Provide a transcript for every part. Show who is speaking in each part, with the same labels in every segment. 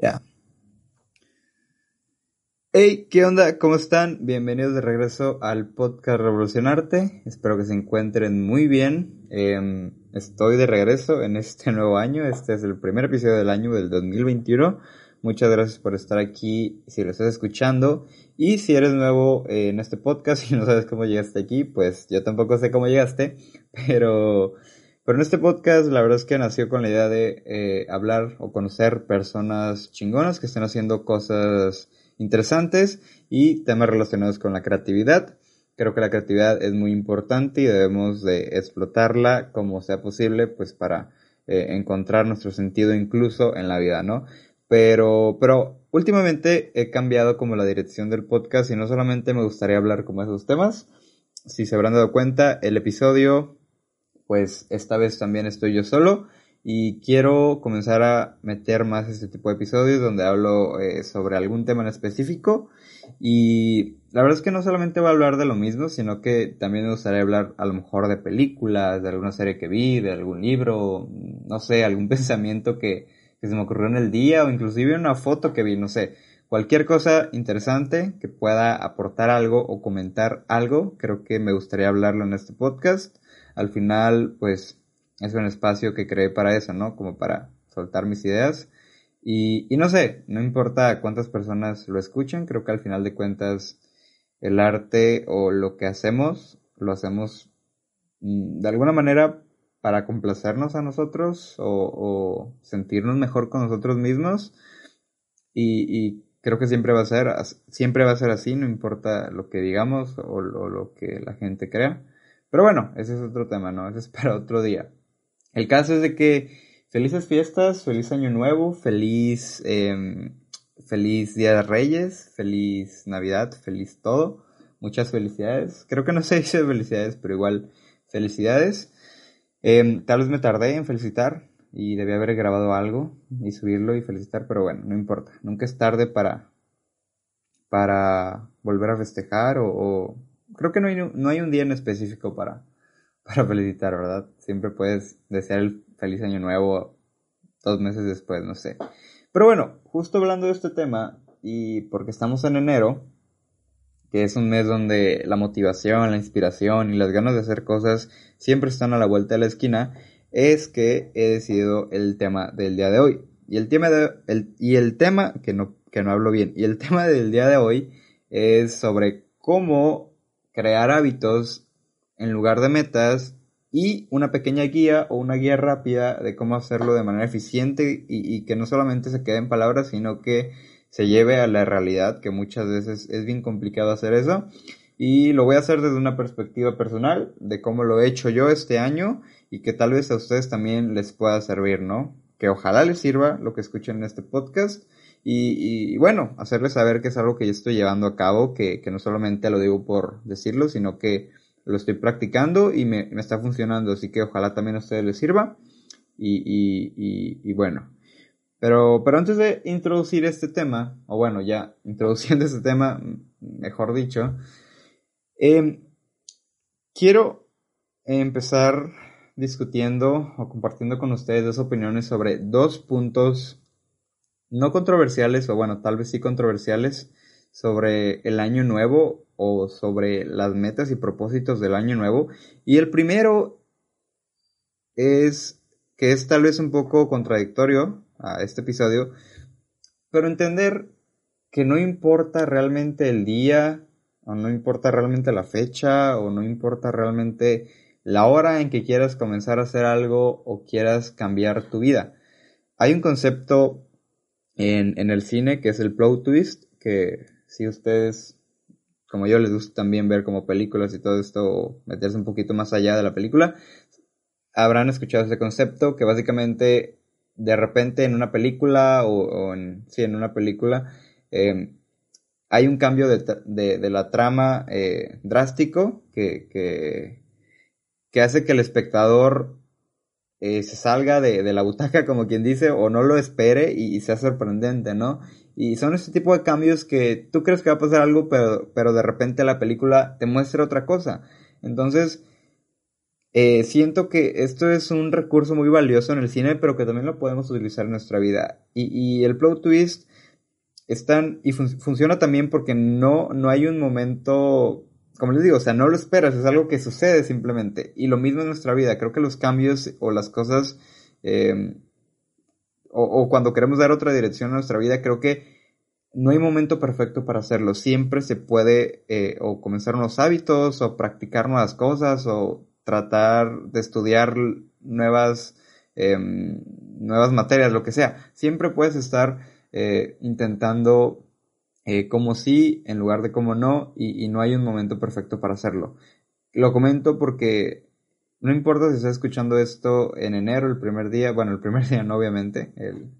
Speaker 1: Ya. Hey, ¿qué onda? ¿Cómo están? Bienvenidos de regreso al podcast Revolucionarte. Espero que se encuentren muy bien. Em, estoy de regreso en este nuevo año. Este es el primer episodio del año del 2021. Muchas gracias por estar aquí si lo estás escuchando. Y si eres nuevo en este podcast y no sabes cómo llegaste aquí, pues yo tampoco sé cómo llegaste. Pero pero en este podcast la verdad es que nació con la idea de eh, hablar o conocer personas chingonas que estén haciendo cosas interesantes y temas relacionados con la creatividad. Creo que la creatividad es muy importante y debemos de explotarla como sea posible pues para eh, encontrar nuestro sentido incluso en la vida, ¿no? Pero, pero últimamente he cambiado como la dirección del podcast y no solamente me gustaría hablar como esos temas. Si se habrán dado cuenta, el episodio pues esta vez también estoy yo solo y quiero comenzar a meter más este tipo de episodios donde hablo eh, sobre algún tema en específico y la verdad es que no solamente voy a hablar de lo mismo, sino que también me gustaría hablar a lo mejor de películas, de alguna serie que vi, de algún libro, no sé, algún pensamiento que, que se me ocurrió en el día o inclusive una foto que vi, no sé. Cualquier cosa interesante que pueda aportar algo o comentar algo, creo que me gustaría hablarlo en este podcast al final, pues, es un espacio que creé para eso, ¿no? Como para soltar mis ideas. Y, y no sé, no importa cuántas personas lo escuchen, creo que al final de cuentas el arte o lo que hacemos, lo hacemos mm, de alguna manera para complacernos a nosotros o, sentirnos mejor con nosotros mismos. Y, creo que siempre va a ser, siempre va a ser así, no importa lo que digamos o lo que la gente crea. Pero bueno, ese es otro tema, ¿no? Ese es para otro día. El caso es de que felices fiestas, feliz año nuevo, feliz, em, feliz Día de Reyes, feliz Navidad, feliz todo. Muchas felicidades. Creo que no se dice felicidades, pero igual felicidades. Em, tal vez me tardé en felicitar y debí haber grabado algo y subirlo y felicitar, pero bueno, no importa. Nunca es tarde para, para volver a festejar o creo que no hay, no hay un día en específico para, para felicitar, ¿verdad? Siempre puedes desear el feliz año nuevo dos meses después, no sé. Pero bueno, justo hablando de este tema, y porque estamos en enero, que es un mes donde la motivación, la inspiración y las ganas de hacer cosas siempre están a la vuelta de la esquina, es que he decidido el tema del día de hoy. Y el tema de, el, y el tema, que no, que no hablo bien, y el tema del día de hoy es sobre cómo crear hábitos en lugar de metas y una pequeña guía o una guía rápida de cómo hacerlo de manera eficiente y, que no solamente se quede en palabras, sino que se lleve a la realidad, que muchas veces es bien complicado hacer eso. Y lo voy a hacer desde una perspectiva personal de cómo lo he hecho yo este año y que tal vez a ustedes también les pueda servir, ¿no? Que ojalá les sirva lo que escuchen en este podcast y, bueno, hacerles saber que es algo que yo estoy llevando a cabo, que, no solamente lo digo por decirlo, sino que lo estoy practicando y me, está funcionando, así que ojalá también a ustedes les sirva. Y, bueno, pero, pero antes de introducir este tema, o bueno, ya introduciendo este tema, mejor dicho, em, quiero empezar discutiendo o compartiendo con ustedes dos opiniones sobre dos puntos no controversiales, o bueno, tal vez sí controversiales, sobre el año nuevo o sobre las metas y propósitos del año nuevo. Y el primero es que es tal vez un poco contradictorio a este episodio, pero entender que no importa realmente el día, o no importa realmente la fecha, o no importa realmente la hora en que quieras comenzar a hacer algo o quieras cambiar tu vida. Hay un concepto en, en el cine, que es el plot twist, que si ustedes, como yo, les gusta también ver como películas y todo esto, meterse un poquito más allá de la película, habrán escuchado ese concepto que básicamente de repente en una película o, en, sí, en una película em, hay un cambio de, la trama eh, drástico que, que, hace que el espectador eh, se salga de, la butaca, como quien dice, o no lo espere y, sea sorprendente, ¿no? Y son ese tipo de cambios que tú crees que va a pasar algo, pero, pero de repente la película te muestra otra cosa. Entonces, eh, siento que esto es un recurso muy valioso en el cine, pero que también lo podemos utilizar en nuestra vida. Y, el plot twist están y funciona también porque no, no hay un momento, como les digo, o sea, no lo esperas, es algo que sucede simplemente. Y lo mismo en nuestra vida, creo que los cambios o las cosas, em, o, cuando queremos dar otra dirección a nuestra vida, creo que no hay momento perfecto para hacerlo. Siempre se puede eh, o comenzar unos hábitos o practicar nuevas cosas o tratar de estudiar nuevas, em, nuevas materias, lo que sea. Siempre puedes estar eh, intentando eh, como sí en lugar de como no y, no hay un momento perfecto para hacerlo. Lo comento porque no importa si estás escuchando esto en enero, el primer día, bueno, el primer día no obviamente, el,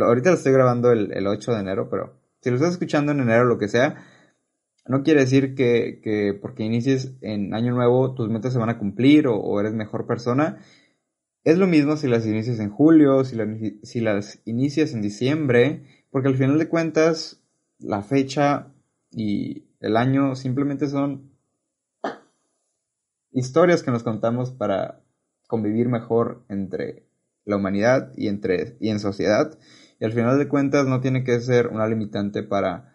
Speaker 1: ahorita lo estoy grabando el, el 8 de enero, pero si lo estás escuchando en enero, lo que sea, no quiere decir que, porque inicies en año nuevo tus metas se van a cumplir o, eres mejor persona. Es lo mismo si las inicias en julio, si, si las inicias en diciembre, porque al final de cuentas la fecha y el año simplemente son historias que nos contamos para convivir mejor entre la humanidad y entre y en sociedad y al final de cuentas no tiene que ser una limitante para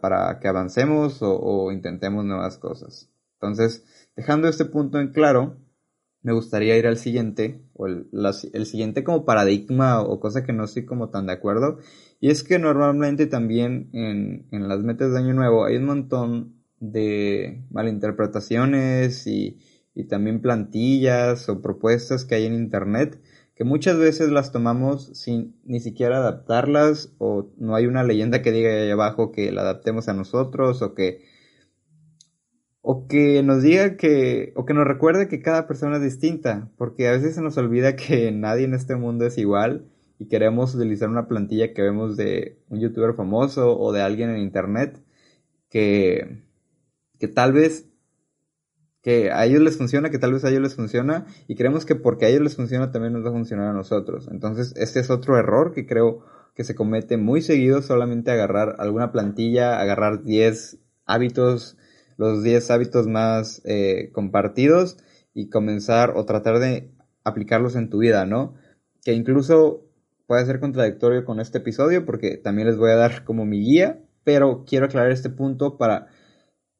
Speaker 1: para, que avancemos o, intentemos nuevas cosas. Entonces, dejando este punto en claro, me gustaría ir al siguiente, o el, siguiente como paradigma o cosa que no estoy como tan de acuerdo, y es que normalmente también en, en las metas de Año Nuevo hay un montón de malinterpretaciones y, y también plantillas o propuestas que hay en Internet que muchas veces las tomamos sin ni siquiera adaptarlas o no hay una leyenda que diga ahí abajo que la adaptemos a nosotros o que o que nos diga que o que nos recuerde que cada persona es distinta, porque a veces se nos olvida que nadie en este mundo es igual y queremos utilizar una plantilla que vemos de un youtuber famoso o de alguien en internet que que tal vez que a ellos les funciona, que tal vez a ellos les funciona, y creemos que porque a ellos les funciona también nos va a funcionar a nosotros. Entonces, este es otro error que creo que se comete muy seguido, solamente agarrar alguna plantilla, agarrar 10 hábitos, los 10 hábitos más eh, compartidos, y comenzar o tratar de aplicarlos en tu vida, ¿no? Que incluso puede ser contradictorio con este episodio, porque también les voy a dar como mi guía, pero quiero aclarar este punto para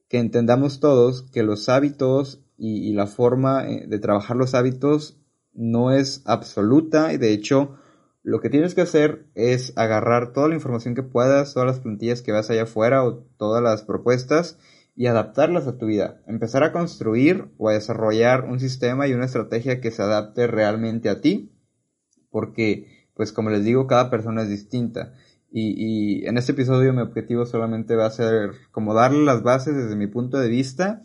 Speaker 1: que entendamos todos que los hábitos y, la forma eh, de trabajar los hábitos no es absoluta y de hecho lo que tienes que hacer es agarrar toda la información que puedas, todas las plantillas que vas allá afuera o todas las propuestas y adaptarlas a tu vida. Empezar a construir o a desarrollar un sistema y una estrategia que se adapte realmente a ti porque pues como les digo cada persona es distinta y, en este episodio mi objetivo solamente va a ser como darle las bases desde mi punto de vista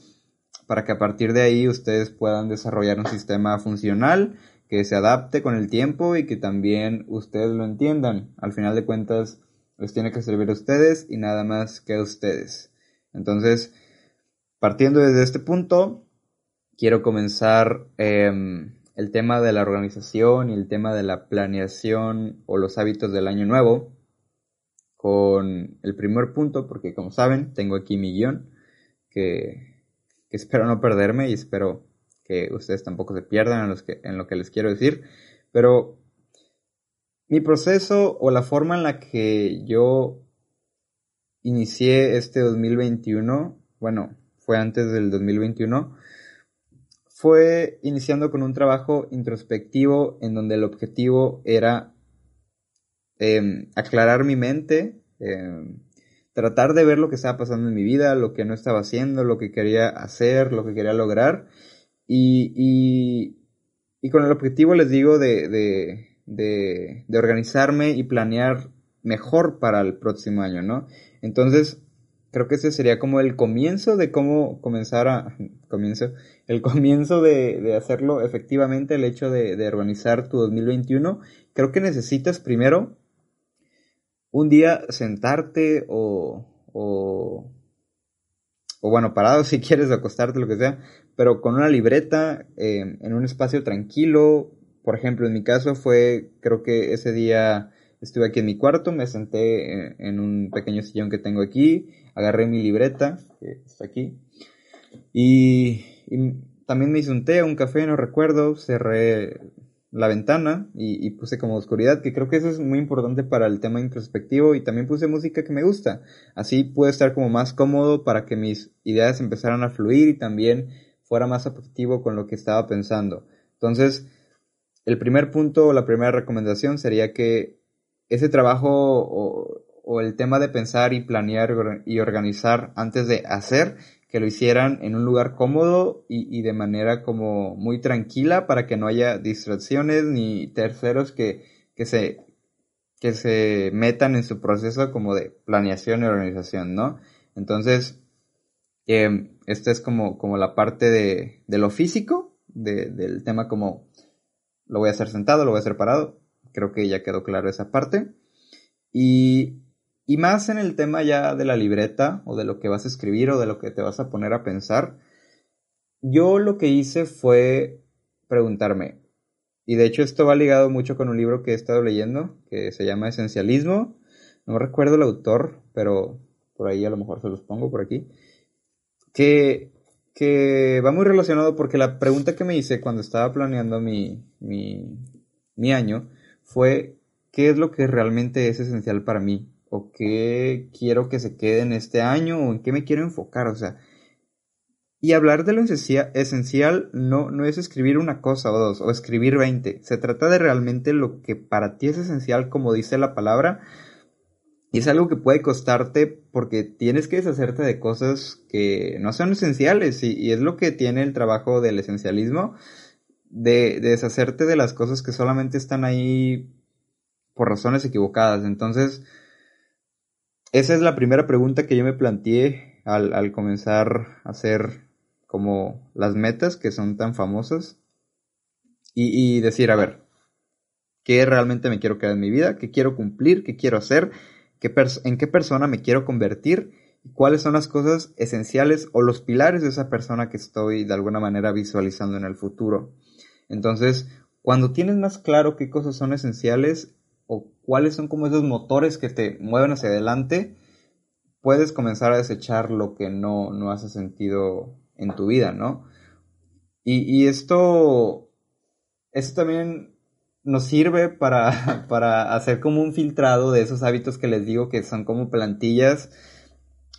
Speaker 1: para que a partir de ahí ustedes puedan desarrollar un sistema funcional que se adapte con el tiempo y que también ustedes lo entiendan. Al final de cuentas les tiene que servir a ustedes y nada más que a ustedes. Entonces, partiendo desde este punto, quiero comenzar em, el tema de la organización y el tema de la planeación o los hábitos del año nuevo con el primer punto, porque como saben, tengo aquí mi guion que, espero no perderme y espero que ustedes tampoco se pierdan en, que, en lo que les quiero decir. Pero mi proceso o la forma en la que yo inicié este 2021, bueno, fue antes del 2021, fue iniciando con un trabajo introspectivo en donde el objetivo era Em, aclarar mi mente, em, tratar de ver lo que estaba pasando en mi vida, lo que no estaba haciendo, lo que quería hacer, lo que quería lograr. Y, y, con el objetivo, les digo, de, de, de, organizarme y planear mejor para el próximo año, ¿no? Entonces, creo que ese sería como el comienzo de cómo comenzar a, comienzo, el comienzo de, hacerlo efectivamente, el hecho de, de organizar tu 2021. Creo que necesitas primero un día sentarte o, o, o bueno, parado si quieres acostarte, lo que sea, pero con una libreta eh, en un espacio tranquilo. Por ejemplo, en mi caso fue, creo que ese día estuve aquí en mi cuarto, me senté en, un pequeño sillón que tengo aquí, agarré mi libreta, que está aquí, y, también me hice un té, un café, no recuerdo, cerré la ventana y, puse como oscuridad, que creo que eso es muy importante para el tema introspectivo y también puse música que me gusta. Así puedo estar como más cómodo para que mis ideas empezaran a fluir y también fuera más objetivo con lo que estaba pensando. Entonces, el primer punto o la primera recomendación sería que ese trabajo o, el tema de pensar y planear y organizar antes de hacer que lo hicieran en un lugar cómodo y, de manera como muy tranquila para que no haya distracciones ni terceros que, se, que se metan en su proceso como de planeación y organización, ¿no? Entonces, eh, esta es como, como la parte de, de lo físico, del tema como lo voy a hacer sentado, lo voy a hacer parado. Creo que ya quedó claro esa parte. Y y más en el tema ya de la libreta o de lo que vas a escribir o de lo que te vas a poner a pensar, yo lo que hice fue preguntarme, y de hecho esto va ligado mucho con un libro que he estado leyendo, que se llama Esencialismo, no recuerdo el autor, pero por ahí a lo mejor se los pongo por aquí, que, que va muy relacionado porque la pregunta que me hice cuando estaba planeando mi, mi, mi año fue, ¿qué es lo que realmente es esencial para mí? o qué quiero que se quede en este año o en qué me quiero enfocar, o sea. Y hablar de lo esencial no, no es escribir una cosa o dos, o escribir 20. Se trata de realmente lo que para ti es esencial, como dice la palabra. Y es algo que puede costarte porque tienes que deshacerte de cosas que no son esenciales. Y, es lo que tiene el trabajo del esencialismo, de, de deshacerte de las cosas que solamente están ahí por razones equivocadas. Entonces, esa es la primera pregunta que yo me planteé al, comenzar a hacer como las metas que son tan famosas y, decir, a ver, ¿qué realmente me quiero quedar en mi vida? ¿Qué quiero cumplir? ¿Qué quiero hacer? ¿Qué ¿En qué persona me quiero convertir? ¿Cuáles son las cosas esenciales o los pilares de esa persona que estoy de alguna manera visualizando en el futuro? Entonces, cuando tienes más claro qué cosas son esenciales, o cuáles son como esos motores que te mueven hacia adelante, puedes comenzar a desechar lo que no, no hace sentido en tu vida, ¿no? Y, esto, esto también nos sirve para, para hacer como un filtrado de esos hábitos que les digo que son como plantillas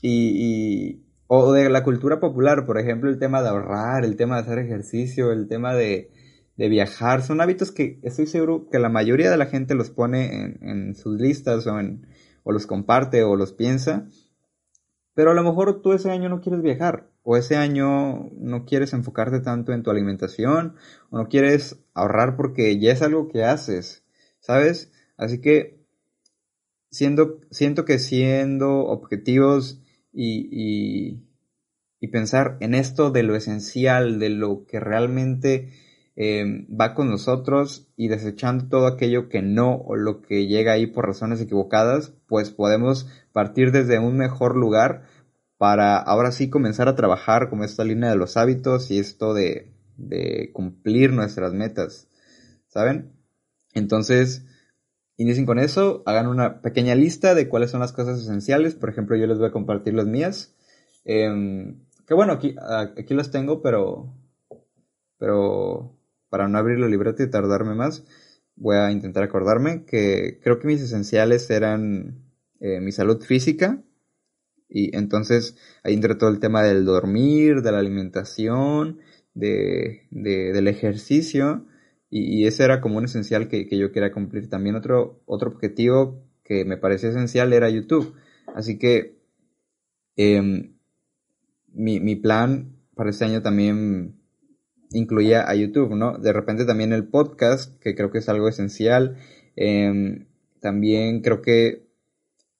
Speaker 1: y, o de la cultura popular, por ejemplo, el tema de ahorrar, el tema de hacer ejercicio, el tema de, de viajar, son hábitos que estoy seguro que la mayoría de la gente los pone en, sus listas o, en, o los comparte o los piensa, pero a lo mejor tú ese año no quieres viajar o ese año no quieres enfocarte tanto en tu alimentación o no quieres ahorrar porque ya es algo que haces, ¿sabes? Así que siendo, siento que siendo objetivos y, y, y pensar en esto de lo esencial, de lo que realmente Em, va con nosotros y desechando todo aquello que no o lo que llega ahí por razones equivocadas, pues podemos partir desde un mejor lugar para ahora sí comenzar a trabajar como esta línea de los hábitos y esto de, de cumplir nuestras metas, ¿saben? Entonces, inicien con eso, hagan una pequeña lista de cuáles son las cosas esenciales, por ejemplo, yo les voy a compartir las mías, em, que bueno, aquí, aquí las tengo, pero, pero para no abrir la libreta y tardarme más, voy a intentar acordarme que creo que mis esenciales eran eh, mi salud física. Y entonces ahí entra todo el tema del dormir, de la alimentación, de, del ejercicio. Y, ese era como un esencial que, yo quería cumplir. También otro, otro objetivo que me parecía esencial era YouTube. Así que em, mi, mi plan para este año también incluía a YouTube, ¿no? De repente también el podcast, que creo que es algo esencial. Em, también creo que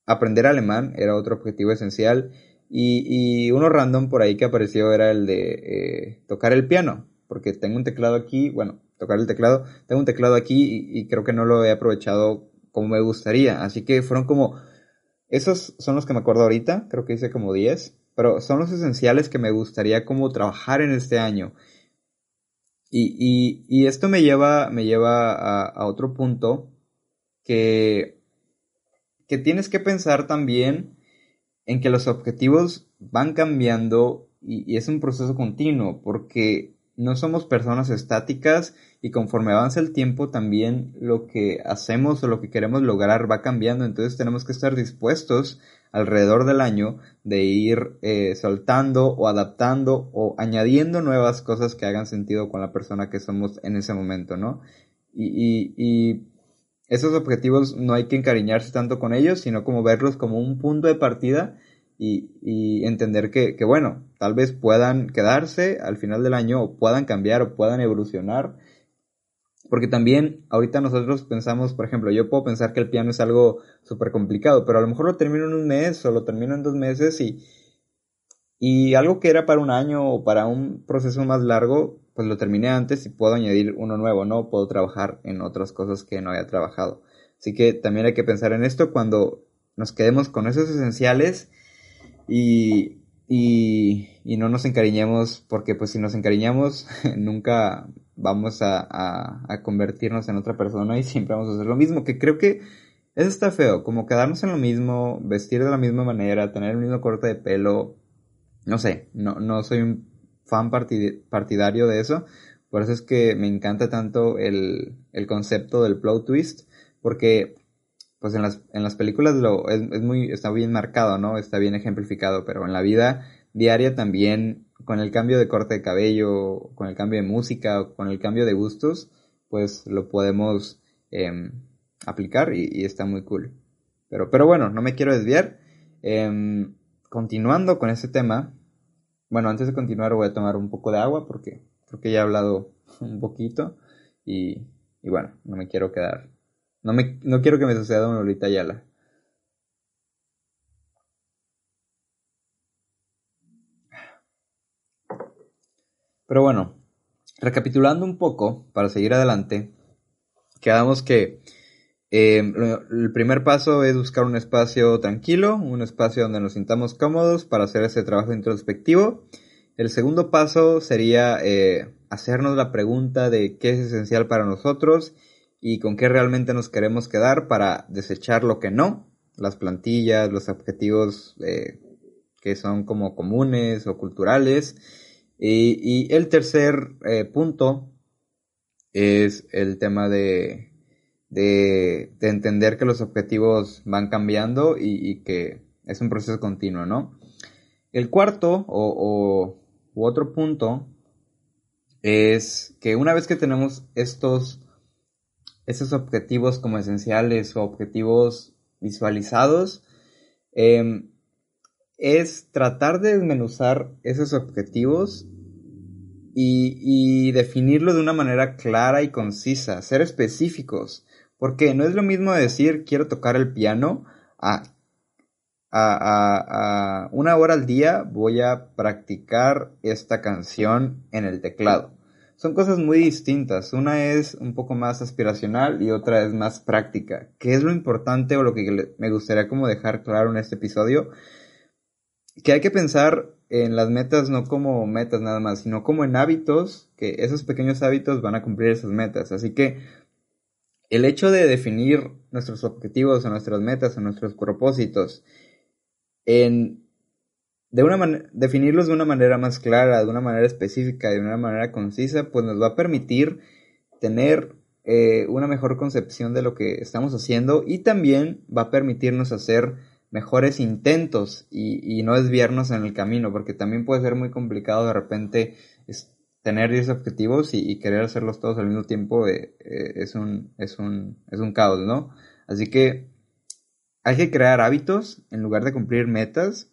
Speaker 1: aprender alemán era otro objetivo esencial. Y, uno random por ahí que apareció era el de eh, tocar el piano, porque tengo un teclado aquí, bueno, tocar el teclado, tengo un teclado aquí y, creo que no lo he aprovechado como me gustaría. Así que fueron como, esos son los que me acuerdo ahorita, creo que hice como 10, pero son los esenciales que me gustaría como trabajar en este año. Y, y, esto me lleva, me lleva a, otro punto que, que tienes que pensar también en que los objetivos van cambiando y, es un proceso continuo, porque no somos personas estáticas y conforme avanza el tiempo también lo que hacemos o lo que queremos lograr va cambiando, entonces tenemos que estar dispuestos alrededor del año de ir eh, soltando o adaptando o añadiendo nuevas cosas que hagan sentido con la persona que somos en ese momento, ¿no? Y, y esos objetivos no hay que encariñarse tanto con ellos, sino como verlos como un punto de partida y, entender que, que, bueno, tal vez puedan quedarse al final del año o puedan cambiar o puedan evolucionar. Porque también ahorita nosotros pensamos, por ejemplo, yo puedo pensar que el piano es algo súper complicado, pero a lo mejor lo termino en un mes o lo termino en dos meses y, y algo que era para un año o para un proceso más largo, pues lo terminé antes y puedo añadir uno nuevo, ¿no? Puedo trabajar en otras cosas que no había trabajado. Así que también hay que pensar en esto cuando nos quedemos con esos esenciales y, y, y no nos encariñemos, porque pues si nos encariñamos nunca vamos a, a, convertirnos en otra persona y siempre vamos a hacer lo mismo, que creo que eso está feo, como quedarnos en lo mismo, vestir de la misma manera, tener el mismo corte de pelo, no sé, no, no soy un fan partidario de eso, por eso es que me encanta tanto el, el concepto del plot twist, porque pues en las, en las películas lo, es, es, muy, está bien marcado, ¿no? Está bien ejemplificado, pero en la vida diaria también, con el cambio de corte de cabello, con el cambio de música, con el cambio de gustos, pues lo podemos eh, aplicar y, está muy cool. Pero, pero bueno, no me quiero desviar. Eh, continuando con este tema, bueno, antes de continuar voy a tomar un poco de agua porque creo que ya he hablado un poquito y, y bueno, no me quiero quedar no, me, no quiero que me suceda una Lolita Ayala. Pero bueno, recapitulando un poco, para seguir adelante, quedamos que eh, el primer paso es buscar un espacio tranquilo, un espacio donde nos sintamos cómodos para hacer ese trabajo introspectivo. El segundo paso sería eh, hacernos la pregunta de qué es esencial para nosotros y con qué realmente nos queremos quedar para desechar lo que no, las plantillas, los objetivos eh, que son como comunes o culturales. Y, el tercer eh, punto es el tema de, de, entender que los objetivos van cambiando y, que es un proceso continuo, ¿no? El cuarto o, otro punto es que una vez que tenemos estos esos objetivos como esenciales o objetivos visualizados, em, es tratar de desmenuzar esos objetivos y, y, definirlo de una manera clara y concisa, ser específicos, porque no es lo mismo decir quiero tocar el piano a, a, a una hora al día voy a practicar esta canción en el teclado son cosas muy distintas. Una es un poco más aspiracional y otra es más práctica. ¿Qué es lo importante o lo que me gustaría como dejar claro en este episodio? Que hay que pensar en las metas no como metas nada más, sino como en hábitos, que esos pequeños hábitos van a cumplir esas metas. Así que el hecho de definir nuestros objetivos o nuestras metas o nuestros propósitos en de una definirlos de una manera más clara, de una manera específica, de una manera concisa, pues nos va a permitir tener eh, una mejor concepción de lo que estamos haciendo y también va a permitirnos hacer mejores intentos y, no desviarnos en el camino, porque también puede ser muy complicado de repente tener 10 objetivos y, querer hacerlos todos al mismo tiempo, eh, eh, es, un, es, un, es un caos, ¿no? Así que hay que crear hábitos en lugar de cumplir metas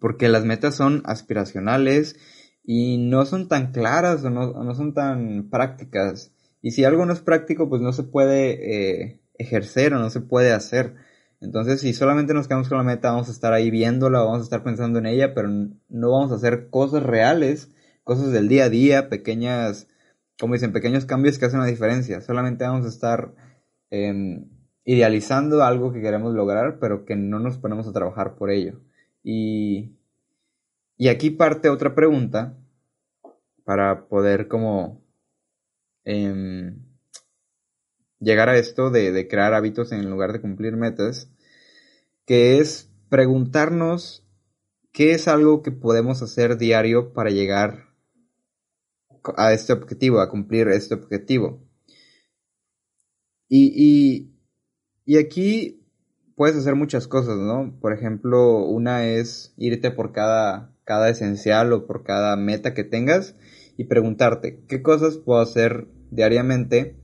Speaker 1: porque las metas son aspiracionales y no son tan claras o no, son tan prácticas. Y si algo no es práctico, pues no se puede eh, ejercer o no se puede hacer. Entonces, si solamente nos quedamos con la meta, vamos a estar ahí viéndola, vamos a estar pensando en ella, pero no vamos a hacer cosas reales, cosas del día a día, pequeñas, como dicen, pequeños cambios que hacen la diferencia. Solamente vamos a estar em, idealizando algo que queremos lograr, pero que no nos ponemos a trabajar por ello. Y, y aquí parte otra pregunta para poder como em, llegar a esto de, crear hábitos en lugar de cumplir metas, que es preguntarnos qué es algo que podemos hacer diario para llegar a este objetivo, a cumplir este objetivo. Y, y, aquí puedes hacer muchas cosas, ¿no? Por ejemplo, una es irte por cada, cada esencial o por cada meta que tengas y preguntarte qué cosas puedo hacer diariamente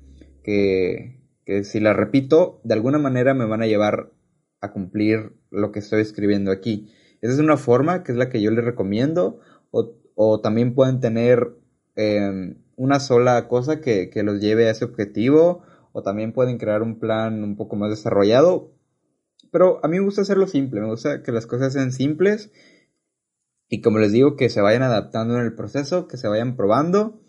Speaker 1: que, si la repito, de alguna manera me van a llevar a cumplir lo que estoy escribiendo aquí. Esa es una forma que es la que yo les recomiendo. O, también pueden tener em, una sola cosa que, que, los lleve a ese objetivo. O también pueden crear un plan un poco más desarrollado. Pero a mí me gusta hacerlo simple. Me gusta que las cosas sean simples. Y como les digo, que se vayan adaptando en el proceso, que se vayan probando.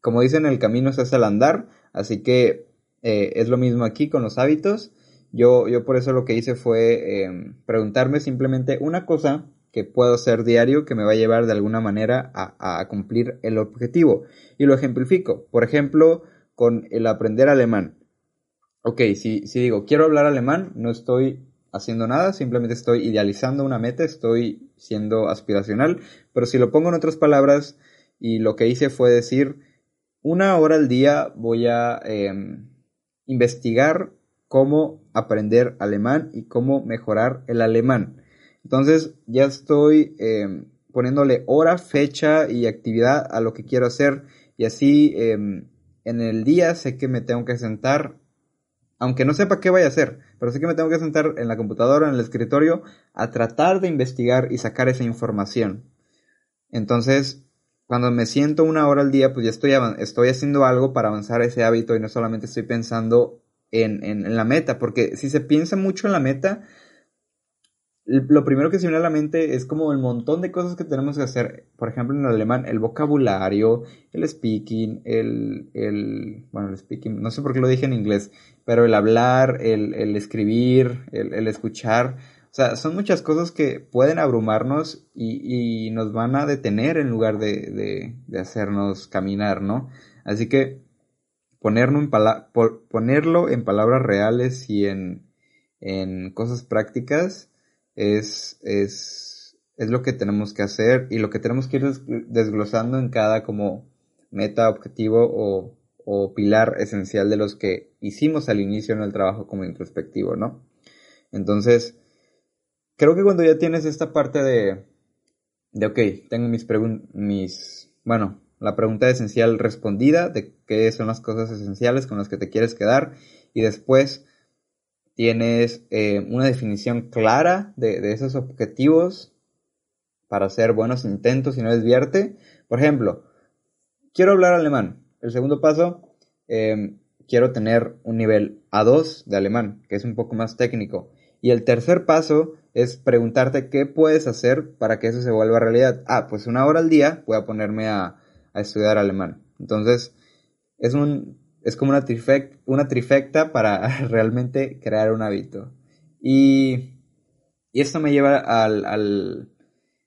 Speaker 1: Como dicen, el camino se hace al andar. Así que eh, es lo mismo aquí con los hábitos. Yo, yo por eso lo que hice fue em, preguntarme simplemente una cosa que puedo hacer diario que me va a llevar de alguna manera a, cumplir el objetivo. Y lo ejemplifico. Por ejemplo, con el aprender alemán. Ok, si, si digo quiero hablar alemán, no estoy haciendo nada, simplemente estoy idealizando una meta, estoy siendo aspiracional, pero si lo pongo en otras palabras y lo que hice fue decir, una hora al día voy a em, investigar cómo aprender alemán y cómo mejorar el alemán. Entonces ya estoy em, poniéndole hora, fecha y actividad a lo que quiero hacer y así em, en el día sé que me tengo que sentar, aunque no sepa qué voy a hacer, pero sé que me tengo que sentar en la computadora, en el escritorio, a tratar de investigar y sacar esa información. Entonces, cuando me siento una hora al día, pues ya estoy, estoy haciendo algo para avanzar ese hábito y no solamente estoy pensando en, en, la meta, porque si se piensa mucho en la meta, lo primero que se viene a la mente es como el montón de cosas que tenemos que hacer. Por ejemplo, en alemán, el vocabulario, el speaking, el, el bueno, el speaking, no sé por qué lo dije en inglés, pero el hablar, el, el escribir, el, el escuchar. O sea, son muchas cosas que pueden abrumarnos y, y nos van a detener en lugar de, de, hacernos caminar, ¿no? Así que ponerlo en, ponerlo en palabras reales y en, en cosas prácticas es, es, es lo que tenemos que hacer y lo que tenemos que ir desglosando en cada como meta, objetivo o, o pilar esencial de los que hicimos al inicio en el trabajo como introspectivo, ¿no? Entonces, creo que cuando ya tienes esta parte de, de ok, tengo mis preguntas, mis, bueno, la pregunta esencial respondida de qué son las cosas esenciales con las que te quieres quedar y después tienes eh, una definición clara de, esos objetivos para hacer buenos intentos y no desviarte. Por ejemplo, quiero hablar alemán. El segundo paso, eh, quiero tener un nivel A2 de alemán, que es un poco más técnico. Y el tercer paso es preguntarte qué puedes hacer para que eso se vuelva realidad. Ah, pues una hora al día voy a ponerme a, estudiar alemán. Entonces, es un es como una, trifecta, una trifecta para realmente crear un hábito. Y, y esto me lleva al, al,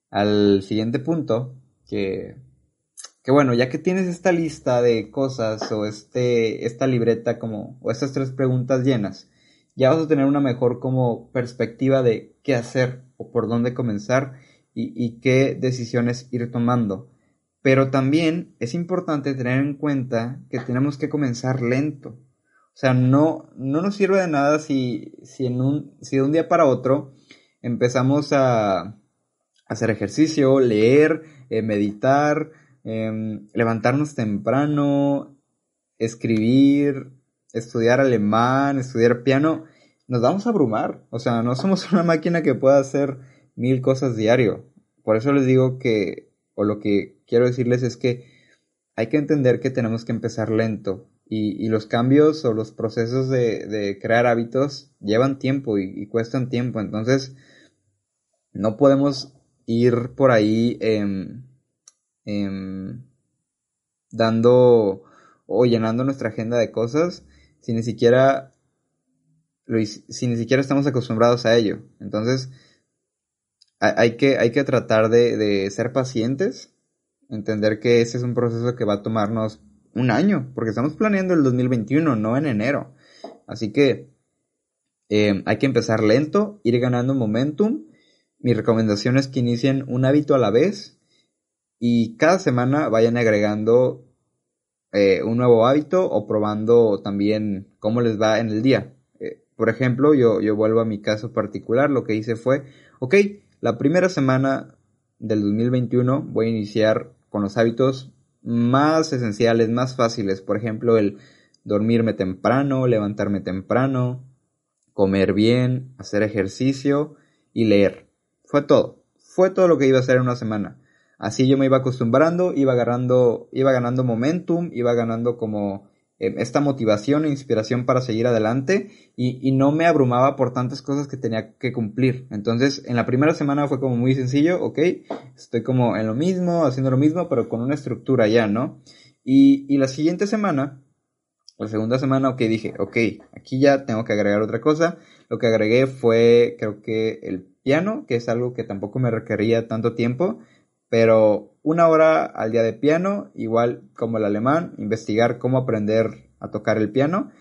Speaker 1: al siguiente punto, que, que bueno, ya que tienes esta lista de cosas o este, esta libreta como, o estas tres preguntas llenas, ya vas a tener una mejor como perspectiva de qué hacer o por dónde comenzar y, qué decisiones ir tomando. Pero también es importante tener en cuenta que tenemos que comenzar lento. O sea, no, no nos sirve de nada si, si, en un, si de un día para otro empezamos a hacer ejercicio, leer, eh, meditar, em, levantarnos temprano, escribir, estudiar alemán, estudiar piano, nos vamos a abrumar. O sea, no somos una máquina que pueda hacer mil cosas diario. Por eso les digo que, o lo que quiero decirles es que hay que entender que tenemos que empezar lento. Y, los cambios o los procesos de, crear hábitos llevan tiempo y, cuestan tiempo. Entonces, no podemos ir por ahí em, em, dando o llenando nuestra agenda de cosas si ni siquiera si ni siquiera estamos acostumbrados a ello. Entonces, hay que, hay que tratar de, de, ser pacientes, entender que ese es un proceso que va a tomarnos un año, porque estamos planeando el 2021, no en enero. Así que em, hay que empezar lento, ir ganando momentum. Mi recomendación es que inicien un hábito a la vez y cada semana vayan agregando eh, un nuevo hábito o probando también cómo les va en el día. Eh, por ejemplo, yo, yo vuelvo a mi caso particular, lo que hice fue, ok, la primera semana del 2021 voy a iniciar con los hábitos más esenciales, más fáciles. Por ejemplo, el dormirme temprano, levantarme temprano, comer bien, hacer ejercicio y leer. Fue todo. Fue todo lo que iba a hacer en una semana. Así yo me iba acostumbrando, iba ganando, iba ganando momentum, iba ganando como eh, esta motivación e inspiración para seguir adelante y, no me abrumaba por tantas cosas que tenía que cumplir. Entonces, en la primera semana fue como muy sencillo, ok, estoy como en lo mismo, haciendo lo mismo, pero con una estructura ya, ¿no? Y, y la siguiente semana, la segunda semana, ok, dije, ok, aquí ya tengo que agregar otra cosa. Lo que agregué fue, creo que el piano, que es algo que tampoco me requería tanto tiempo pero una hora al día de piano, igual como el alemán, investigar cómo aprender a tocar el piano.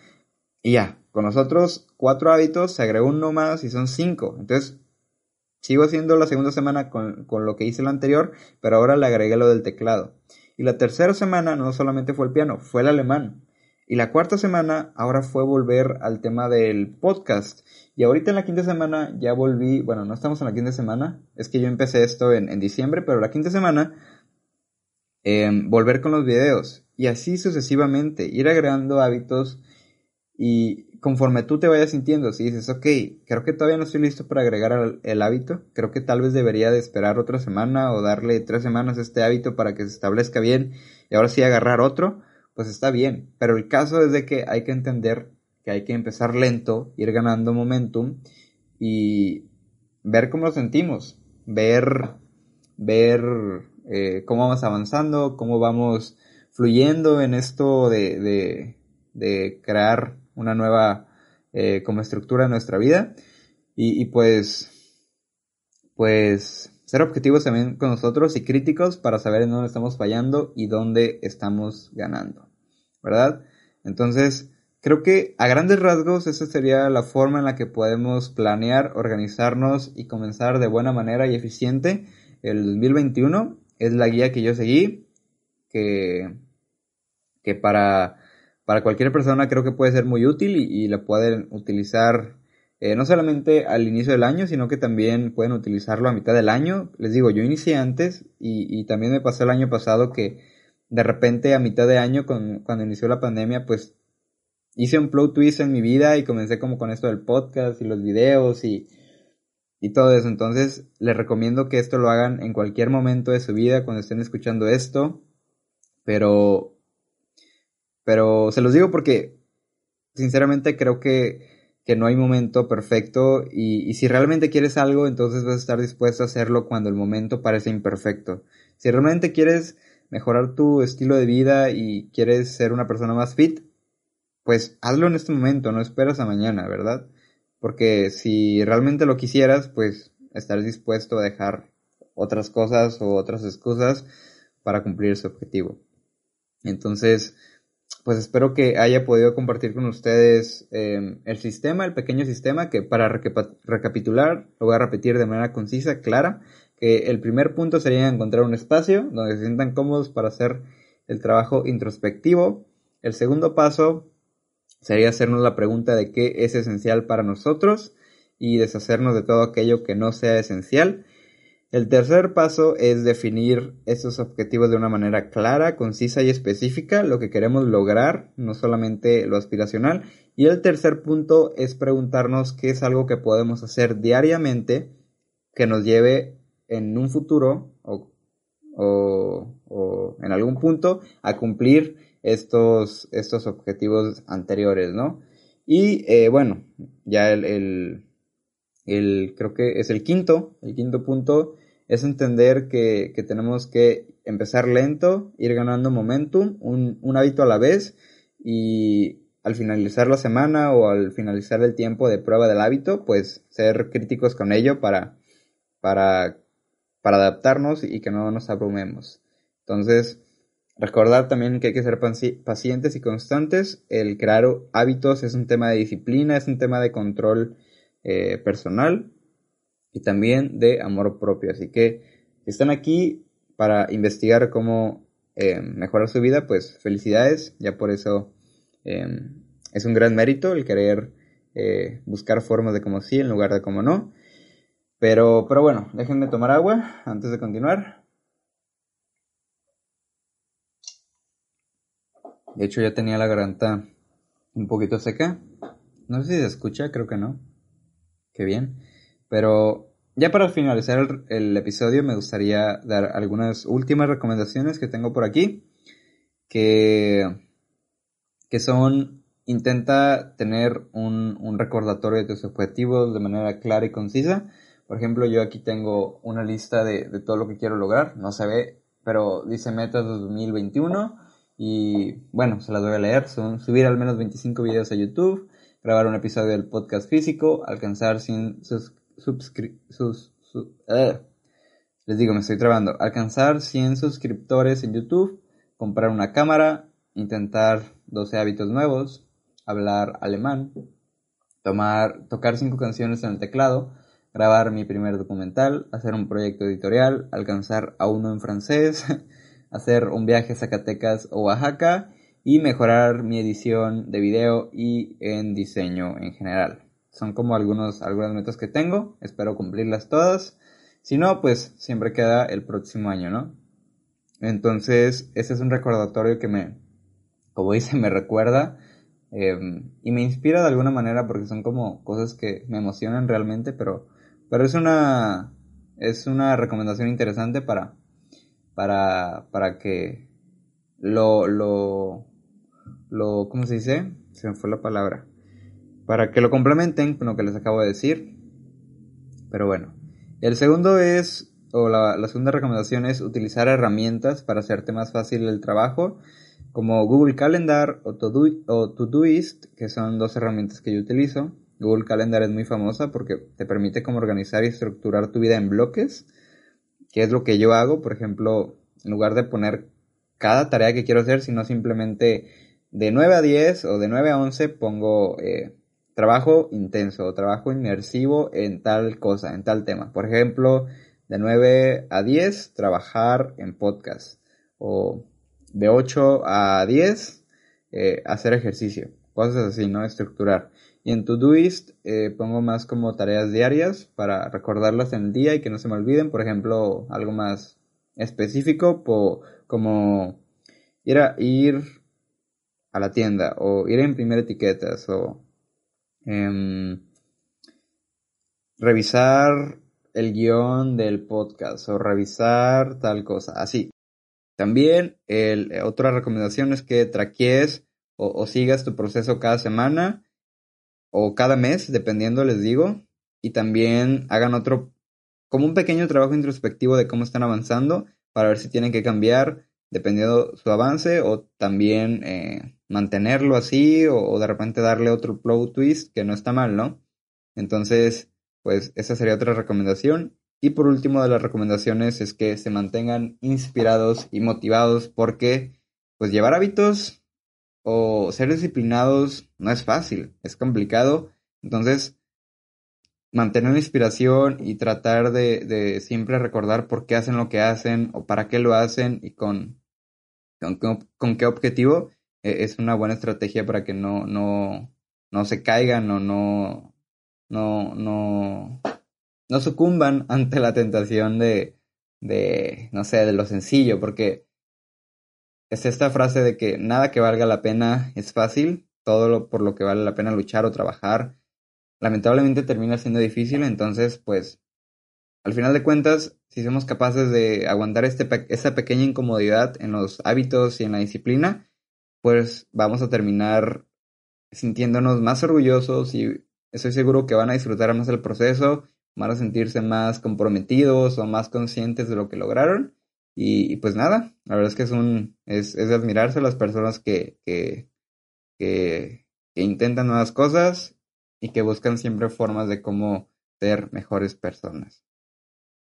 Speaker 1: Y ya, con nosotros cuatro hábitos, se agregó uno más y son cinco. Entonces, sigo haciendo la segunda semana con, con lo que hice la anterior, pero ahora le agregué lo del teclado. Y la tercera semana no solamente fue el piano, fue el alemán. Y la cuarta semana ahora fue volver al tema del podcast. Y ahorita en la quinta semana ya volví, bueno, no estamos en la quinta semana, es que yo empecé esto en, diciembre, pero la quinta semana, em, volver con los videos. Y así sucesivamente, ir agregando hábitos y conforme tú te vayas sintiendo, si dices, ok, creo que todavía no estoy listo para agregar el, hábito, creo que tal vez debería de esperar otra semana o darle tres semanas a este hábito para que se establezca bien y ahora sí agarrar otro, pues está bien. Pero el caso es de que hay que entender que hay que empezar lento, ir ganando momentum y ver cómo lo sentimos, ver, ver eh, cómo vamos avanzando, cómo vamos fluyendo en esto de, de, crear una nueva eh, como estructura en nuestra vida y, y pues pues ser objetivos también con nosotros y críticos para saber en dónde estamos fallando y dónde estamos ganando, ¿verdad? Entonces, Creo que a grandes rasgos esa sería la forma en la que podemos planear, organizarnos y comenzar de buena manera y eficiente el 2021. Es la guía que yo seguí, que, que para, para cualquier persona creo que puede ser muy útil y, la pueden utilizar eh, no solamente al inicio del año, sino que también pueden utilizarlo a mitad del año. Les digo, yo inicié antes y, y también me pasó el año pasado que de repente a mitad de año, con, cuando inició la pandemia, pues hice un plot twist en mi vida y comencé como con esto del podcast y los videos y, y todo eso. Entonces les recomiendo que esto lo hagan en cualquier momento de su vida cuando estén escuchando esto. Pero, pero se los digo porque sinceramente creo que, que no hay momento perfecto y, y si realmente quieres algo, entonces vas a estar dispuesto a hacerlo cuando el momento parece imperfecto. Si realmente quieres mejorar tu estilo de vida y quieres ser una persona más fit, pues hazlo en este momento, no esperas a mañana, ¿verdad? Porque si realmente lo quisieras, pues estarás dispuesto a dejar otras cosas o otras excusas para cumplir ese objetivo. Entonces, pues espero que haya podido compartir con ustedes em, el sistema, el pequeño sistema, que para recapitular, lo voy a repetir de manera concisa, clara, que el primer punto sería encontrar un espacio donde se sientan cómodos para hacer el trabajo introspectivo. El segundo paso sería hacernos la pregunta de qué es esencial para nosotros y deshacernos de todo aquello que no sea esencial. El tercer paso es definir esos objetivos de una manera clara, concisa y específica, lo que queremos lograr, no solamente lo aspiracional. Y el tercer punto es preguntarnos qué es algo que podemos hacer diariamente que nos lleve en un futuro o, o, o en algún punto a cumplir estos, estos objetivos anteriores, ¿no? Y eh, bueno, ya el, el, creo que es el quinto, el quinto punto es entender que, que tenemos que empezar lento, ir ganando momentum, un, un hábito a la vez y al finalizar la semana o al finalizar el tiempo de prueba del hábito, pues ser críticos con ello para, para, para adaptarnos y que no nos abrumemos. Entonces, recordar también que hay que ser pacientes y constantes. El crear hábitos es un tema de disciplina, es un tema de control eh, personal y también de amor propio. Así que si están aquí para investigar cómo eh, mejorar su vida, pues felicidades. Ya por eso Em, es un gran mérito el querer eh, buscar formas de como sí en lugar de como no. Pero, pero bueno, déjenme tomar agua antes de continuar. De hecho ya tenía la garganta un poquito seca. No sé si se escucha, creo que no. Qué bien. Pero ya para finalizar el, episodio me gustaría dar algunas últimas recomendaciones que tengo por aquí. Que que son, intenta tener un, un recordatorio de tus objetivos de manera clara y concisa. Por ejemplo, yo aquí tengo una lista de, de todo lo que quiero lograr, no se ve, pero dice metas 2021 y bueno, se las voy a leer, son subir al menos 25 videos a YouTube, grabar un episodio del podcast físico, alcanzar sin sus, uh, les digo, me estoy trabando, alcanzar 100 suscriptores en YouTube, comprar una cámara, intentar 12 hábitos nuevos, hablar alemán, tomar, tocar 5 canciones en el teclado, grabar mi primer documental, hacer un proyecto editorial, alcanzar a uno en francés, hacer un viaje a Zacatecas o Oaxaca y mejorar mi edición de video y en diseño en general. Son como algunos, algunas metas que tengo, espero cumplirlas todas. Si no, pues siempre queda el próximo año, ¿no? Entonces, ese es un recordatorio que me, como dice, me recuerda em, y me inspira de alguna manera porque son como cosas que me emocionan realmente, pero, pero es una, es una recomendación interesante para, para, para que lo, lo, lo, ¿cómo se dice? Se me fue la palabra. Para que lo complementen con lo que les acabo de decir. Pero bueno. El segundo es, o la, la segunda recomendación es utilizar herramientas para hacerte más fácil el trabajo como Google Calendar o, Todoist, que son dos herramientas que yo utilizo. Google Calendar es muy famosa porque te permite como organizar y estructurar tu vida en bloques, que es lo que yo hago, por ejemplo, en lugar de poner cada tarea que quiero hacer, sino simplemente de 9 a 10 o de 9 a 11 pongo eh, trabajo intenso o trabajo inmersivo en tal cosa, en tal tema. Por ejemplo, de 9 a 10 trabajar en podcast o de 8 a 10 eh, hacer ejercicio, cosas así, ¿no? Estructurar. Y en Todoist eh, pongo más como tareas diarias para recordarlas en el día y que no se me olviden. Por ejemplo, algo más específico como ir a, ir a la tienda o ir a imprimir etiquetas o em, revisar el guion del podcast o revisar tal cosa. Así, también, eh, otra recomendación es que traquees o, sigas tu proceso cada semana o cada mes, dependiendo, les digo, y también hagan otro, como un pequeño trabajo introspectivo de cómo están avanzando para ver si tienen que cambiar dependiendo su avance o también eh, mantenerlo así o, o, de repente darle otro flow twist que no está mal, ¿no? Entonces, pues esa sería otra recomendación. Y por último de las recomendaciones es que se mantengan inspirados y motivados porque pues llevar hábitos o ser disciplinados no es fácil, es complicado. Entonces, mantener la inspiración y tratar de, siempre recordar por qué hacen lo que hacen o para qué lo hacen y con, con, qué objetivo e, es una buena estrategia para que no, no, no se caigan o no, no, no, no sucumban ante la tentación de, de, no sé, de lo sencillo, porque es esta frase de que nada que valga la pena es fácil, todo lo, por lo que vale la pena luchar o trabajar, lamentablemente termina siendo difícil, entonces, pues, al final de cuentas, si somos capaces de aguantar este, esta pequeña incomodidad en los hábitos y en la disciplina, pues vamos a terminar sintiéndonos más orgullosos y estoy seguro que van a disfrutar más el proceso, van a sentirse más comprometidos o más conscientes de lo que lograron. Y, pues nada, la verdad es que es un es, es de admirarse las personas que, que, que, intentan nuevas cosas y que buscan siempre formas de cómo ser mejores personas.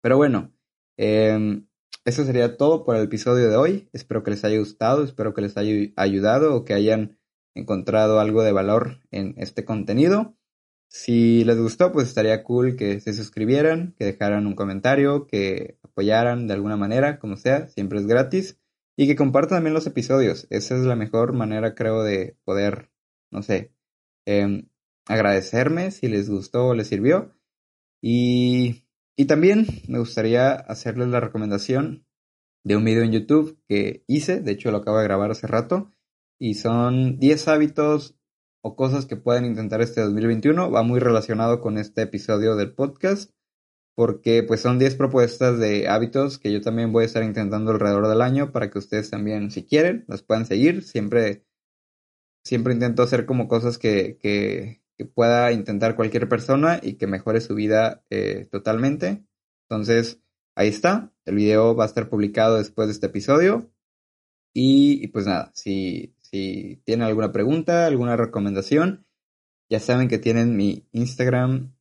Speaker 1: Pero bueno, eh, eso sería todo por el episodio de hoy. Espero que les haya gustado, espero que les haya ayudado o que hayan encontrado algo de valor en este contenido. Si les gustó, pues estaría cool que se suscribieran, que dejaran un comentario, que apoyaran de alguna manera, como sea, siempre es gratis. Y que compartan también los episodios. Esa es la mejor manera, creo, de poder, no sé, em, agradecerme si les gustó o les sirvió. Y, y también me gustaría hacerles la recomendación de un video en YouTube que hice, de hecho lo acabo de grabar hace rato, y son 10 hábitos o cosas que pueden intentar este 2021. Va muy relacionado con este episodio del podcast porque pues son 10 propuestas de hábitos que yo también voy a estar intentando alrededor del año para que ustedes también, si quieren, las puedan seguir. Siempre, siempre intento hacer como cosas que, que, pueda intentar cualquier persona y que mejore su vida eh, totalmente. Entonces, ahí está. El video va a estar publicado después de este episodio. Y, y pues nada, si, si tienen alguna pregunta, alguna recomendación, ya saben que tienen mi Instagram,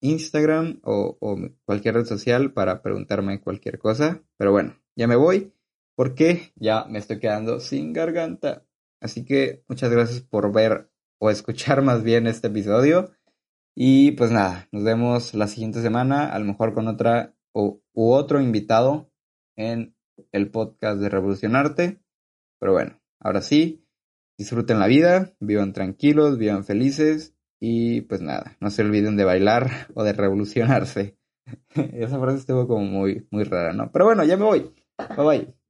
Speaker 1: Instagram o, cualquier red social para preguntarme cualquier cosa. Pero bueno, ya me voy porque ya me estoy quedando sin garganta. Así que muchas gracias por ver o escuchar más bien este episodio. Y pues nada, nos vemos la siguiente semana, a lo mejor con otra o, u otro invitado en el podcast de Revolucionarte. Pero bueno, ahora sí, disfruten la vida, vivan tranquilos, vivan felices y pues nada, no se olviden de bailar o de revolucionarse. Esa frase estuvo como muy, muy rara, ¿no? Pero bueno, ya me voy. Bye bye.